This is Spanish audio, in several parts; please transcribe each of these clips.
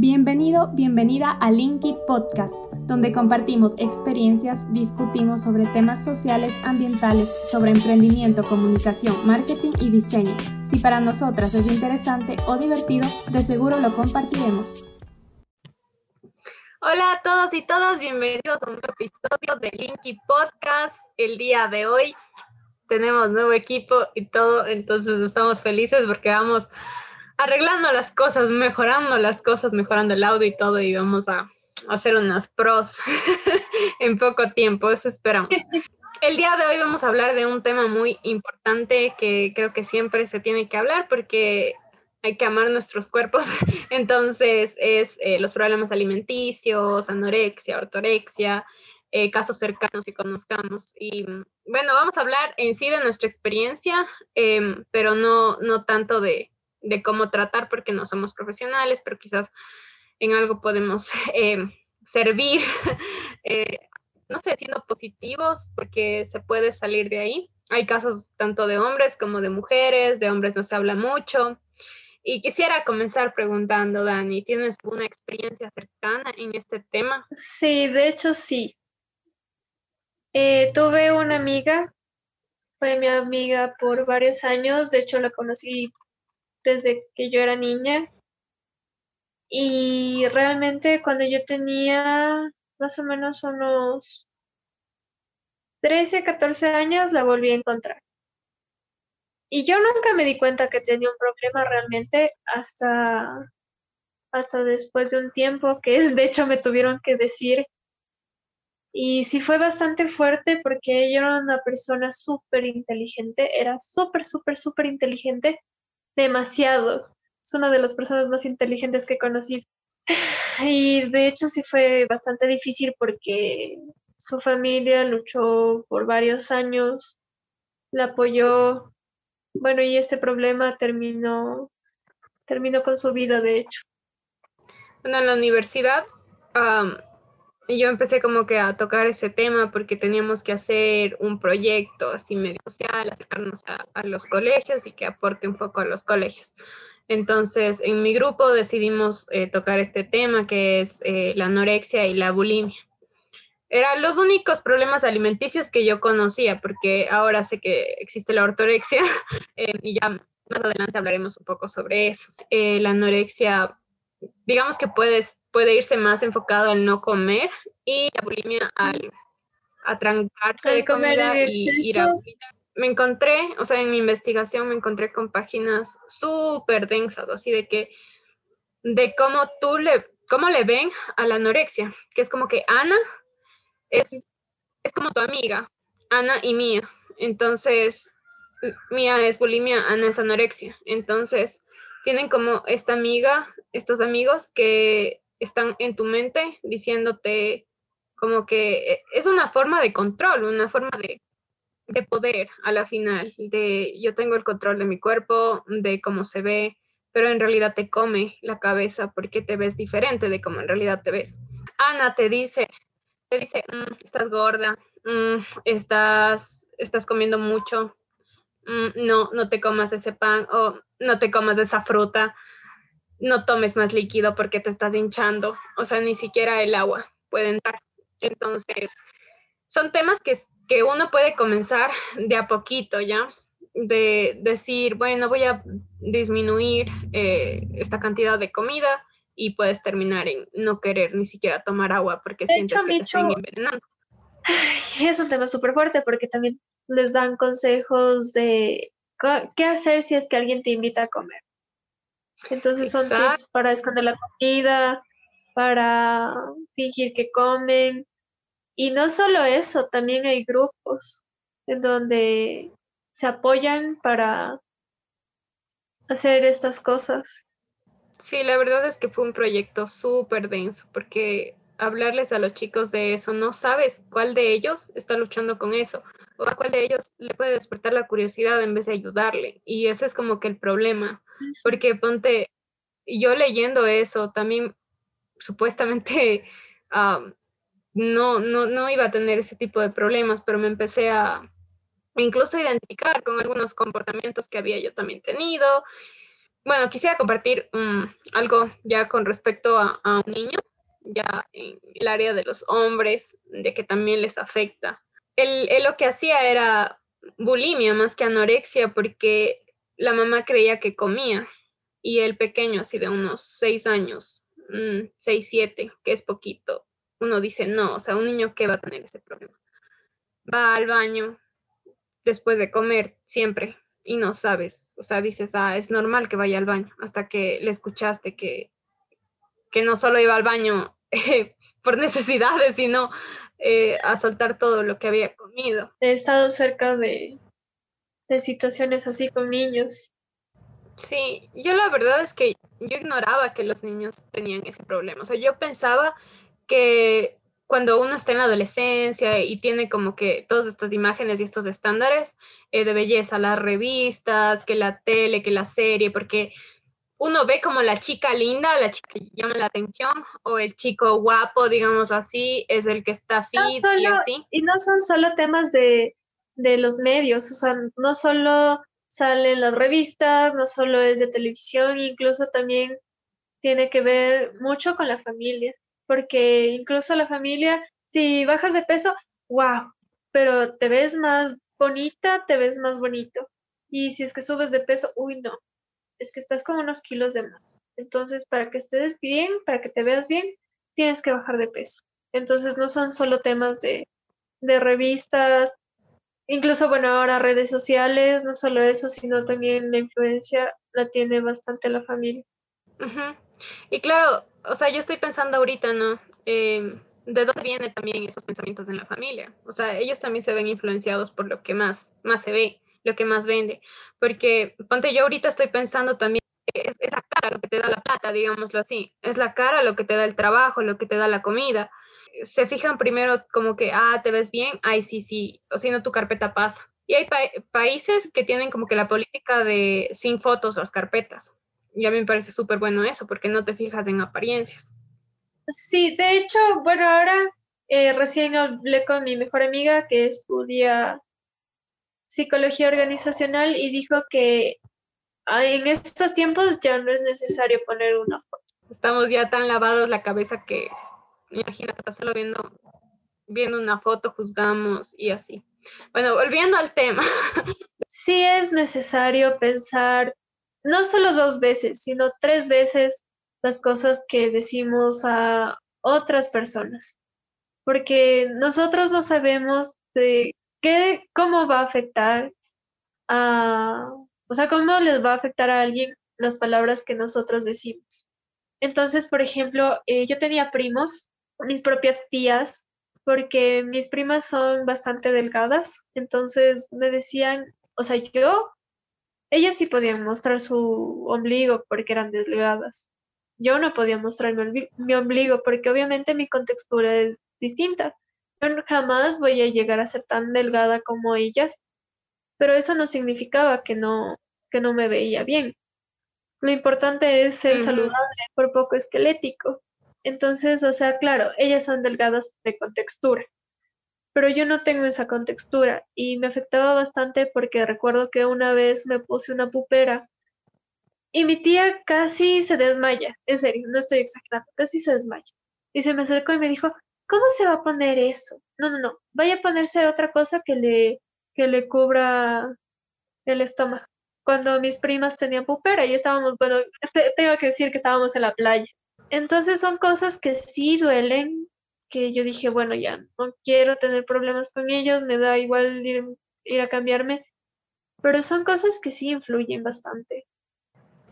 Bienvenido, bienvenida a Linky Podcast, donde compartimos experiencias, discutimos sobre temas sociales, ambientales, sobre emprendimiento, comunicación, marketing y diseño. Si para nosotras es interesante o divertido, de seguro lo compartiremos. Hola a todos y todas, bienvenidos a un nuevo episodio de Linky Podcast. El día de hoy tenemos nuevo equipo y todo, entonces estamos felices porque vamos arreglando las cosas, mejorando las cosas, mejorando el audio y todo, y vamos a hacer unas pros en poco tiempo, eso esperamos. El día de hoy vamos a hablar de un tema muy importante que creo que siempre se tiene que hablar porque hay que amar nuestros cuerpos. Entonces, es eh, los problemas alimenticios, anorexia, ortorexia, eh, casos cercanos que conozcamos. Y bueno, vamos a hablar en sí de nuestra experiencia, em, pero no, no tanto de, de cómo tratar porque no somos profesionales, pero quizás en algo podemos eh, servir, eh, no sé, siendo positivos porque se puede salir de ahí. Hay casos tanto de hombres como de mujeres, de hombres no se habla mucho. Y quisiera comenzar preguntando, Dani, ¿tienes una experiencia cercana en este tema? Sí, de hecho sí. Eh, tuve una amiga, fue mi amiga por varios años, de hecho la conocí desde que yo era niña. Y realmente cuando yo tenía más o menos unos 13, 14 años, la volví a encontrar. Y yo nunca me di cuenta que tenía un problema realmente hasta, hasta después de un tiempo que de hecho me tuvieron que decir. Y sí fue bastante fuerte porque ella era una persona súper inteligente, era súper, súper, súper inteligente demasiado. Es una de las personas más inteligentes que he conocido. Y de hecho sí fue bastante difícil porque su familia luchó por varios años, la apoyó. Bueno, y ese problema terminó, terminó con su vida, de hecho. Bueno, en la universidad y yo empecé como que a tocar ese tema porque teníamos que hacer un proyecto así medio social, acercarnos a, los colegios y que aporte un poco a los colegios. Entonces, en mi grupo decidimos eh, tocar este tema que es eh, la anorexia y la bulimia. Eran los únicos problemas alimenticios que yo conocía, porque ahora sé que existe la ortorexia eh, y ya más adelante hablaremos un poco sobre eso. la anorexia, digamos que puedes puede irse más enfocado al no comer y la bulimia al atrancarse de comida y ir a me encontré, o sea, en mi investigación me encontré con páginas súper densas, así de que, de cómo tú le, cómo le ven a la anorexia, que es como que Ana es, es como tu amiga, Ana y Mía. Entonces, Mía es bulimia, Ana es anorexia. Entonces, tienen como esta amiga, estos amigos que están en tu mente diciéndote como que eh, es una forma de control, una forma de, poder a la final, de yo tengo el control de mi cuerpo, de cómo se ve, pero en realidad te come la cabeza porque te ves diferente de cómo en realidad te ves. Ana te dice, te dice, mm, estás gorda, mm, estás, estás comiendo mucho, mm, no, no te comas ese pan o no te comas esa fruta no tomes más líquido porque te estás hinchando, o sea, ni siquiera el agua puede entrar. Entonces, son temas que, que uno puede comenzar de a poquito, ¿ya? De decir, bueno, voy a disminuir eh, esta cantidad de comida y puedes terminar en no querer ni siquiera tomar agua porque sientes que te están envenenando. Es un tema súper fuerte porque también les dan consejos de qué hacer si es que alguien te invita a comer. Entonces son tips para esconder la comida, para fingir que comen. Y no solo eso, también hay grupos en donde se apoyan para hacer estas cosas. Sí, la verdad es que fue un proyecto súper denso porque hablarles a los chicos de eso, no sabes cuál de ellos está luchando con eso o a cuál de ellos le puede despertar la curiosidad en vez de ayudarle. Y ese es como que el problema, porque ponte, yo leyendo eso, también supuestamente no, no, no iba a tener ese tipo de problemas, pero me empecé a incluso identificar con algunos comportamientos que había yo también tenido. bueno, quisiera compartir mm, algo ya con respecto a, un niño, ya en el área de los hombres, de que también les afecta. Él, lo que hacía era bulimia más que anorexia porque la mamá creía que comía y el pequeño, así de unos seis años, mm, seis, siete, que es poquito, uno dice, no, o sea, un niño que va a tener ese problema. Va al baño después de comer siempre y no sabes, o sea, dices, ah, es normal que vaya al baño, hasta que le escuchaste que, que no solo iba al baño por necesidades, sino eh, a soltar todo lo que había comido. He estado cerca de, de situaciones así con niños. Sí, yo la verdad es que yo ignoraba que los niños tenían ese problema. O sea, yo pensaba que cuando uno está en la adolescencia y tiene como que todas estas imágenes y estos estándares eh, de belleza, las revistas, que la tele, que la serie, porque uno ve como la chica linda, la chica que llama la atención, o el chico guapo, digamos así, es el que está fit y así. Y no son solo temas de, de los medios, o sea, no solo salen las revistas, no solo es de televisión, incluso también tiene que ver mucho con la familia, porque incluso la familia, si bajas de peso, wow, pero te ves más bonita, te ves más bonito. Y si es que subes de peso, uy, no, es que estás con unos kilos de más. Entonces, para que estés bien, para que te veas bien, tienes que bajar de peso. Entonces, no son solo temas de, de revistas, incluso, bueno, ahora redes sociales, no solo eso, sino también la influencia la tiene bastante la familia. Y claro, o sea, yo estoy pensando ahorita, ¿no? Em, ¿De dónde vienen también esos pensamientos en la familia? O sea, ellos también se ven influenciados por lo que más, más se ve, lo que más vende. Porque, ponte, yo ahorita estoy pensando también, es, es la cara lo que te da la plata, digámoslo así. Es la cara lo que te da el trabajo, lo que te da la comida se fijan primero como que, ah, te ves bien, ay, sí, sí, o si no, tu carpeta pasa. Y hay países que tienen como que la política de sin fotos las carpetas. Y a mí me parece súper bueno eso, porque no te fijas en apariencias. Sí, de hecho, bueno, ahora eh, recién hablé con mi mejor amiga que estudia psicología organizacional y dijo que en estos tiempos ya no es necesario poner una foto. Estamos ya tan lavados la cabeza que imagínate, solo viendo, viendo una foto, juzgamos y así. Bueno, volviendo al tema. Sí es necesario pensar no solo dos veces, sino tres veces las cosas que decimos a otras personas, porque nosotros no sabemos de qué, cómo va a afectar a, o sea, cómo les va a afectar a alguien las palabras que nosotros decimos. Entonces, por ejemplo, eh, yo tenía primos mis propias tías, porque mis primas son bastante delgadas, entonces me decían, o sea, yo, ellas sí podían mostrar su ombligo porque eran delgadas. Yo no podía mostrar mi, ombligo porque obviamente mi contextura es distinta. Yo jamás voy a llegar a ser tan delgada como ellas, pero eso no significaba que no, que no me veía bien. Lo importante es ser saludable, por poco esquelético. Entonces, o sea, claro, ellas son delgadas de contextura, pero yo no tengo esa contextura y me afectaba bastante porque recuerdo que una vez me puse una pupera y mi tía casi se desmaya, en serio, no estoy exagerando, casi se desmaya. Y se me acercó y me dijo, ¿cómo se va a poner eso? No, no, no, vaya a ponerse otra cosa que le, que le cubra el estómago. Cuando mis primas tenían pupera y estábamos, bueno, tengo que decir que estábamos en la playa entonces son cosas que sí duelen, que yo dije, bueno, ya no quiero tener problemas con ellos, me da igual ir, a cambiarme, pero son cosas que sí influyen bastante.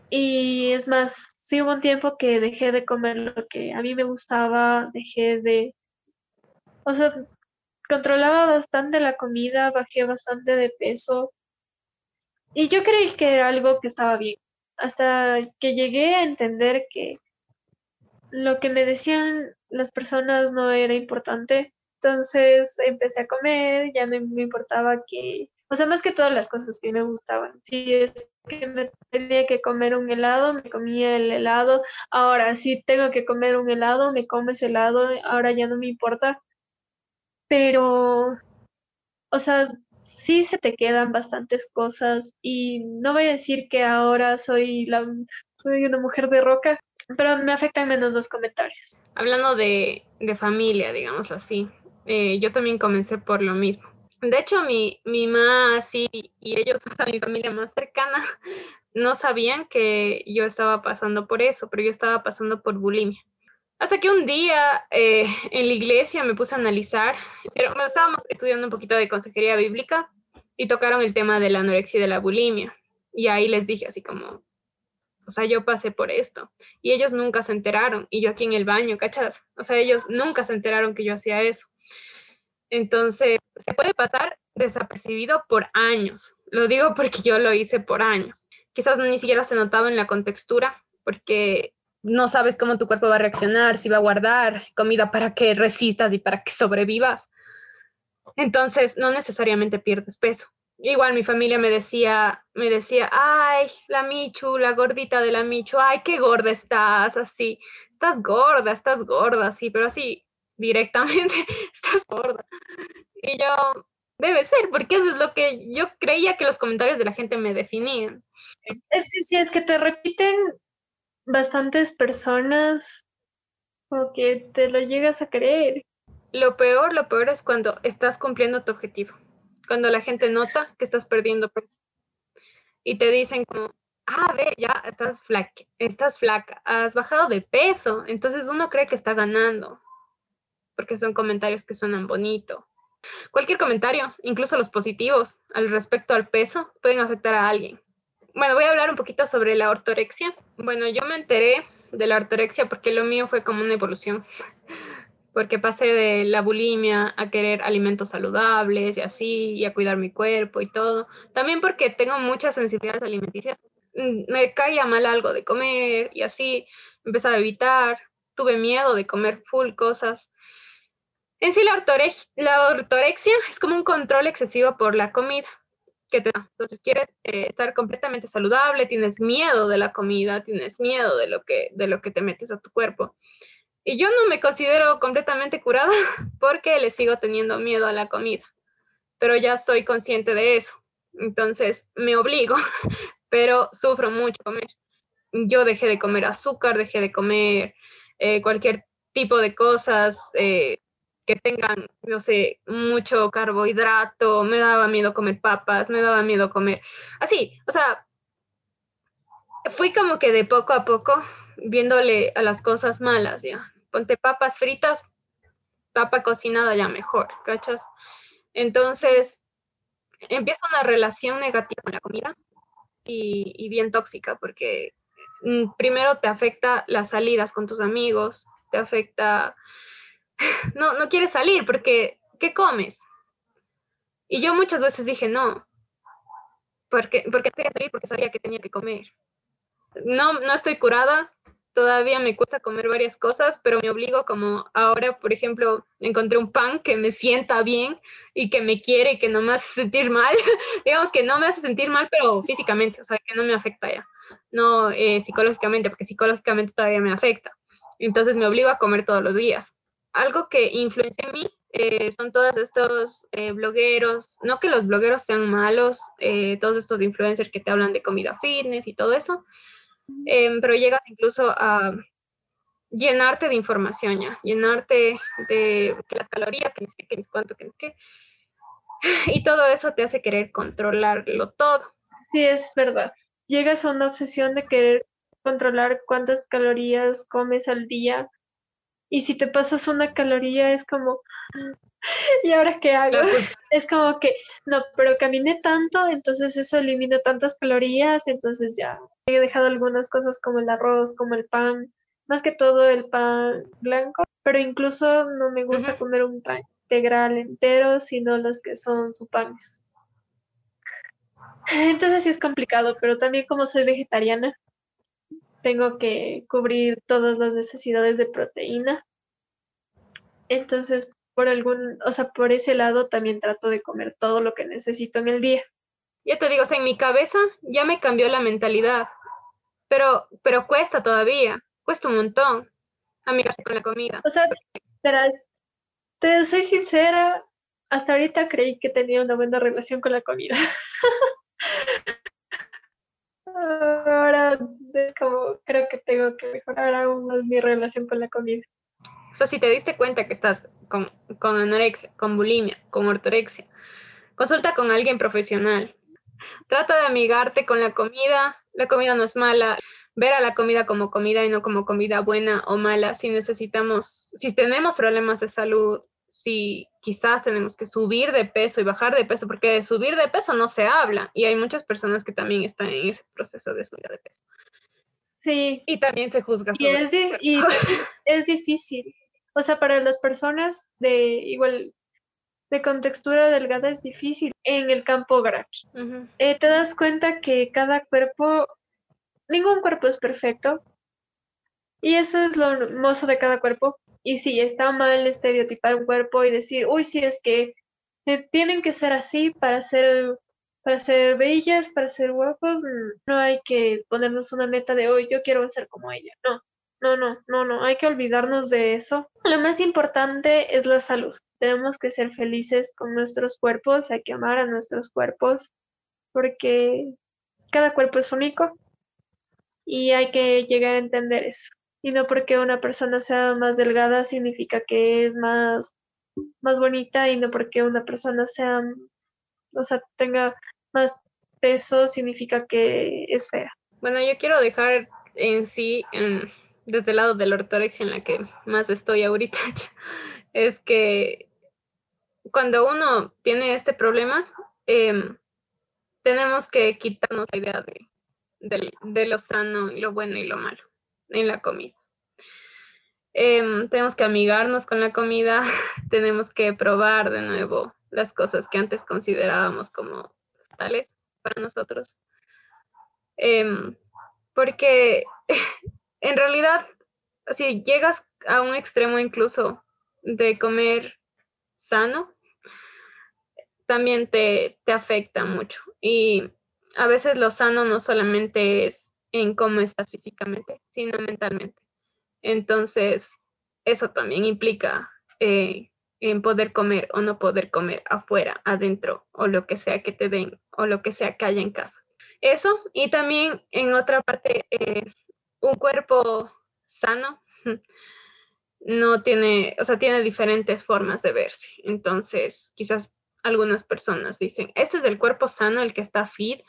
Y es más, sí hubo un tiempo que dejé de comer lo que a mí me gustaba, dejé de, o sea, controlaba bastante la comida, bajé bastante de peso y yo creí que era algo que estaba bien, hasta que llegué a entender que lo que me decían las personas no era importante. Entonces empecé a comer, ya no me importaba que, o sea, más que todas las cosas que me gustaban. Si es que me tenía que comer un helado, me comía el helado. Ahora, si tengo que comer un helado, me como ese helado. Ahora ya no me importa. Pero, o sea, sí se te quedan bastantes cosas y no voy a decir que ahora soy, una mujer de roca, pero me afectan menos los comentarios. Hablando de, familia, digamos así, eh, yo también comencé por lo mismo. De hecho, mi, mi mamá sí, y ellos, o mi familia más cercana, no sabían que yo estaba pasando por eso, pero yo estaba pasando por bulimia. Hasta que un día eh, en la iglesia me puse a analizar, estábamos estudiando un poquito de consejería bíblica y tocaron el tema de la anorexia y de la bulimia. Y ahí les dije así como, o sea, yo pasé por esto. Y ellos nunca se enteraron. Y yo aquí en el baño, ¿cachas? O sea, ellos nunca se enteraron que yo hacía eso. Entonces, se puede pasar desapercibido por años. Lo digo porque yo lo hice por años. Quizás ni siquiera se notaba en la contextura, porque no sabes cómo tu cuerpo va a reaccionar, si va a guardar comida para que resistas y para que sobrevivas. Entonces, no necesariamente pierdes peso. Igual mi familia me decía, me decía, ay, la Michu, la gordita de la Michu, ay, qué gorda estás, así, estás gorda, estás gorda, sí, pero así, directamente, estás gorda. Y yo, debe ser, porque eso es lo que yo creía que los comentarios de la gente me definían. Es que sí, es que te repiten bastantes personas o que te lo llegas a creer. Lo peor, lo peor es cuando estás cumpliendo tu objetivo, cuando la gente nota que estás perdiendo peso y te dicen como, ah, ve, ya estás flaca, estás flaca, has bajado de peso, entonces uno cree que está ganando, porque son comentarios que suenan bonito. Cualquier comentario, incluso los positivos al respecto al peso, pueden afectar a alguien. Bueno, voy a hablar un poquito sobre la ortorexia. Bueno, yo me enteré de la ortorexia porque lo mío fue como una evolución, porque pasé de la bulimia a querer alimentos saludables y así, y a cuidar mi cuerpo y todo. También porque tengo muchas sensibilidades alimenticias. Mm, me caía mal algo de comer y así, empecé a evitar, tuve miedo de comer full cosas en sí, la, la ortorexia es como un control excesivo por la comida que te da. Entonces, quieres eh, estar completamente saludable, tienes miedo de la comida, tienes miedo de lo, que, de lo que te metes a tu cuerpo. Y yo no me considero completamente curada porque le sigo teniendo miedo a la comida, pero ya soy consciente de eso. Entonces, me obligo, pero sufro mucho comer. Yo dejé de comer azúcar, dejé de comer eh, cualquier tipo de cosas. Eh, que tengan, no sé, mucho carbohidrato, me daba miedo comer papas, me daba miedo comer, así, o sea, fui como que de poco a poco viéndole a las cosas malas, ya. Ponte papas fritas, papa cocinada ya mejor, ¿cachas? Entonces, empieza una relación negativa con la comida y, y bien tóxica, porque mm, primero te afecta las salidas con tus amigos, te afecta no, no quieres salir porque, ¿qué comes? Y yo muchas veces dije, no, porque, porque quería salir porque sabía que tenía que comer. No, no estoy curada, todavía me cuesta comer varias cosas, pero me obligo como ahora, por ejemplo, encontré un pan que me sienta bien y que me quiere y que no me hace sentir mal. Digamos que no me hace sentir mal, pero físicamente, o sea, que no me afecta ya. No eh, psicológicamente, porque psicológicamente todavía me afecta. Entonces me obligo a comer todos los días algo que influencia en mí eh, son todos estos eh, blogueros, no que los blogueros sean malos, eh, todos estos influencers que te hablan de comida fitness y todo eso, em, pero llegas incluso a llenarte de información ya, llenarte de las calorías, que ni sé qué, ni cuánto, que qué, y todo eso te hace querer controlarlo todo. Sí, es verdad. Llegas a una obsesión de querer controlar cuántas calorías comes al día y si te pasas una caloría es como, ¿y ahora qué hago? Es como que, no, pero caminé tanto, entonces eso elimina tantas calorías, entonces ya he dejado algunas cosas como el arroz, como el pan, más que todo el pan blanco, pero incluso no me gusta comer un pan integral entero, sino los que son su panes. Entonces sí es complicado, pero también como soy vegetariana, tengo que cubrir todas las necesidades de proteína. Entonces, por algún, o sea, por ese lado también trato de comer todo lo que necesito en el día. Ya te digo, o sea, en mi cabeza ya me cambió la mentalidad, pero, pero cuesta todavía, cuesta un montón amigarse con la comida. O sea, te soy sincera, hasta ahorita creí que tenía una buena relación con la comida. Ahora es como creo que tengo que mejorar aún mi relación con la comida. O sea, si te diste cuenta que estás con, con anorexia, con bulimia, con ortorexia, consulta con alguien profesional. Trata de amigarte con la comida. La comida no es mala. Ver a la comida como comida y no como comida buena o mala. Si necesitamos, si tenemos problemas de salud, si quizás tenemos que subir de peso y bajar de peso, porque de subir de peso no se habla y hay muchas personas que también están en ese proceso de subir de peso. Sí. Y también se juzga. Y es, y es difícil. O sea, para las personas de igual de contextura delgada es difícil en el campo gráfico. Eh, te das cuenta que cada cuerpo, ningún cuerpo es perfecto. Y eso es lo hermoso de cada cuerpo. Y sí, está mal estereotipar un cuerpo y decir, uy, sí, es que eh, tienen que ser así para ser, para ser bellas, para ser guapos. No hay que ponernos una meta de, hoy yo quiero ser como ella. No, no, no, no, no, hay que olvidarnos de eso. Lo más importante es la salud. Tenemos que ser felices con nuestros cuerpos, hay que amar a nuestros cuerpos porque cada cuerpo es único y hay que llegar a entender eso. Y no porque una persona sea más delgada significa que es más, más bonita y no porque una persona sea, o sea, tenga más peso significa que es fea. Bueno, yo quiero dejar en sí, desde el lado de la ortorexia en la que más estoy ahorita, es que cuando uno tiene este problema, em, tenemos que quitarnos la idea de, lo sano y lo bueno y lo malo en la comida. Em, tenemos que amigarnos con la comida, tenemos que probar de nuevo las cosas que antes considerábamos como para nosotros. Em, porque en realidad, si llegas a un extremo incluso de comer sano, también te, te afecta mucho. Y a veces lo sano no solamente es en cómo estás físicamente, sino mentalmente. Entonces, eso también implica eh, en poder comer o no poder comer afuera, adentro, o lo que sea que te den, o lo que sea que haya en casa. Eso, y también en otra parte, eh, un cuerpo sano no tiene, o sea, tiene diferentes formas de verse. Entonces, quizás algunas personas dicen, este es el cuerpo sano, el que está fit,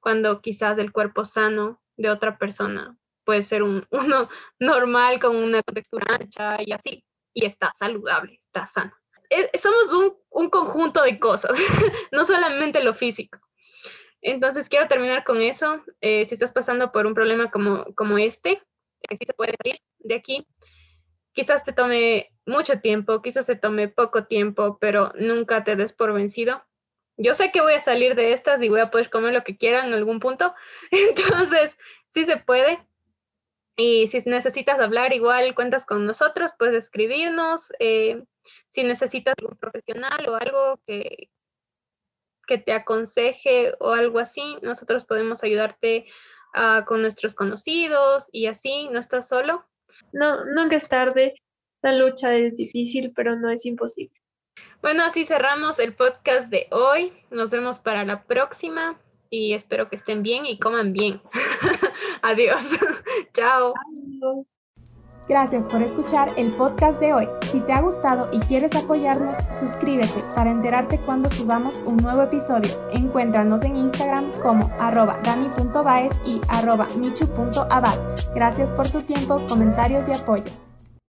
cuando quizás el cuerpo sano de otra persona puede ser un, uno normal con una textura ancha y así, y está saludable, está sano. somos un, un conjunto de cosas, no solamente lo físico. Entonces, quiero terminar con eso. Eh, si estás pasando por un problema como, como este, si se puede salir de aquí. Quizás te tome mucho tiempo, quizás se tome poco tiempo, pero nunca te des por vencido. Yo sé que voy a salir de estas y voy a poder comer lo que quiera en algún punto. Entonces, sí se puede. Y si necesitas hablar, igual cuentas con nosotros, puedes escribirnos. Eh, si necesitas algún profesional o algo que, que te aconseje o algo así, nosotros podemos ayudarte uh, con nuestros conocidos y así, no estás solo. No, nunca es tarde, la lucha es difícil, pero no es imposible. Bueno, así cerramos el podcast de hoy. Nos vemos para la próxima y espero que estén bien y coman bien. Adiós. Chao. Gracias por escuchar el podcast de hoy. Si te ha gustado y quieres apoyarnos, suscríbete para enterarte cuando subamos un nuevo episodio. Encuéntranos en Instagram como arroba dani.baez y arroba michu.abad. Gracias por tu tiempo, comentarios y apoyo.